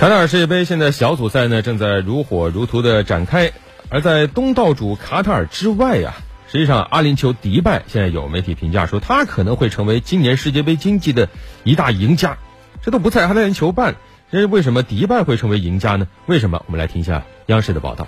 卡塔尔世界杯现在小组赛呢正在如火如荼的展开，而在东道主卡塔尔之外呀，实际上阿联酋迪拜现在有媒体评价说，他可能会成为今年世界杯经济的一大赢家，这都不在阿联酋办，这为什么迪拜会成为赢家呢？为什么？我们来听一下央视的报道。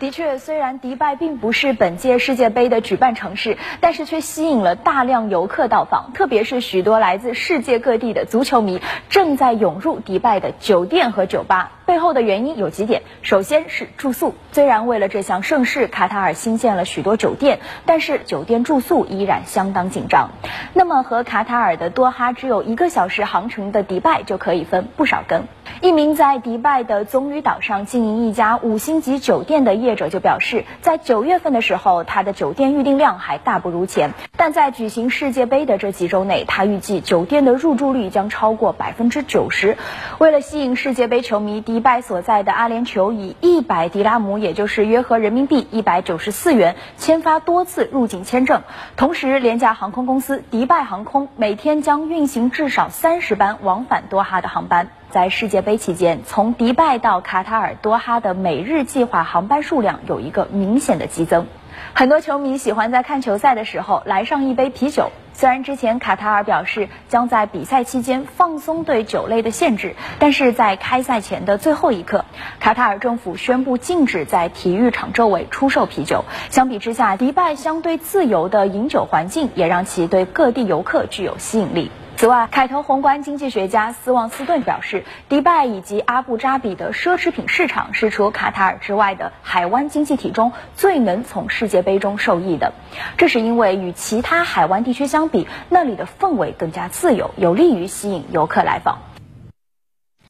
的确，虽然迪拜并不是本届世界杯的举办城市，但是却吸引了大量游客到访，特别是许多来自世界各地的足球迷正在涌入迪拜的酒店和酒吧。背后的原因有几点，首先是住宿。虽然为了这项盛事，卡塔尔新建了许多酒店，但是酒店住宿依然相当紧张。那么，和卡塔尔的多哈只有一个小时航程的迪拜就可以分不少羹。一名在迪拜的棕榈岛上经营一家五星级酒店的业者就表示，在九月份的时候，他的酒店预订量还大不如前，但在举行世界杯的这几周内，他预计酒店的入住率将超过百分之九十。为了吸引世界杯球迷，迪拜所在的阿联酋以一百迪拉姆，也就是约合人民币一百九十四元，签发多次入境签证。同时，廉价航空公司迪拜航空每天将运行至少三十班往返多哈的航班。在世界杯期间，从迪拜到卡塔尔多哈的每日计划航班数量有一个明显的激增。很多球迷喜欢在看球赛的时候来上一杯啤酒。虽然之前卡塔尔表示将在比赛期间放松对酒类的限制，但是在开赛前的最后一刻，卡塔尔政府宣布禁止在体育场周围出售啤酒。相比之下，迪拜相对自由的饮酒环境也让其对各地游客具有吸引力。此外，凯投宏观经济学家斯旺斯顿表示，迪拜以及阿布扎比的奢侈品市场是除卡塔尔之外的海湾经济体中最能从世界杯中受益的。这是因为与其他海湾地区相比，那里的氛围更加自由，有利于吸引游客来访。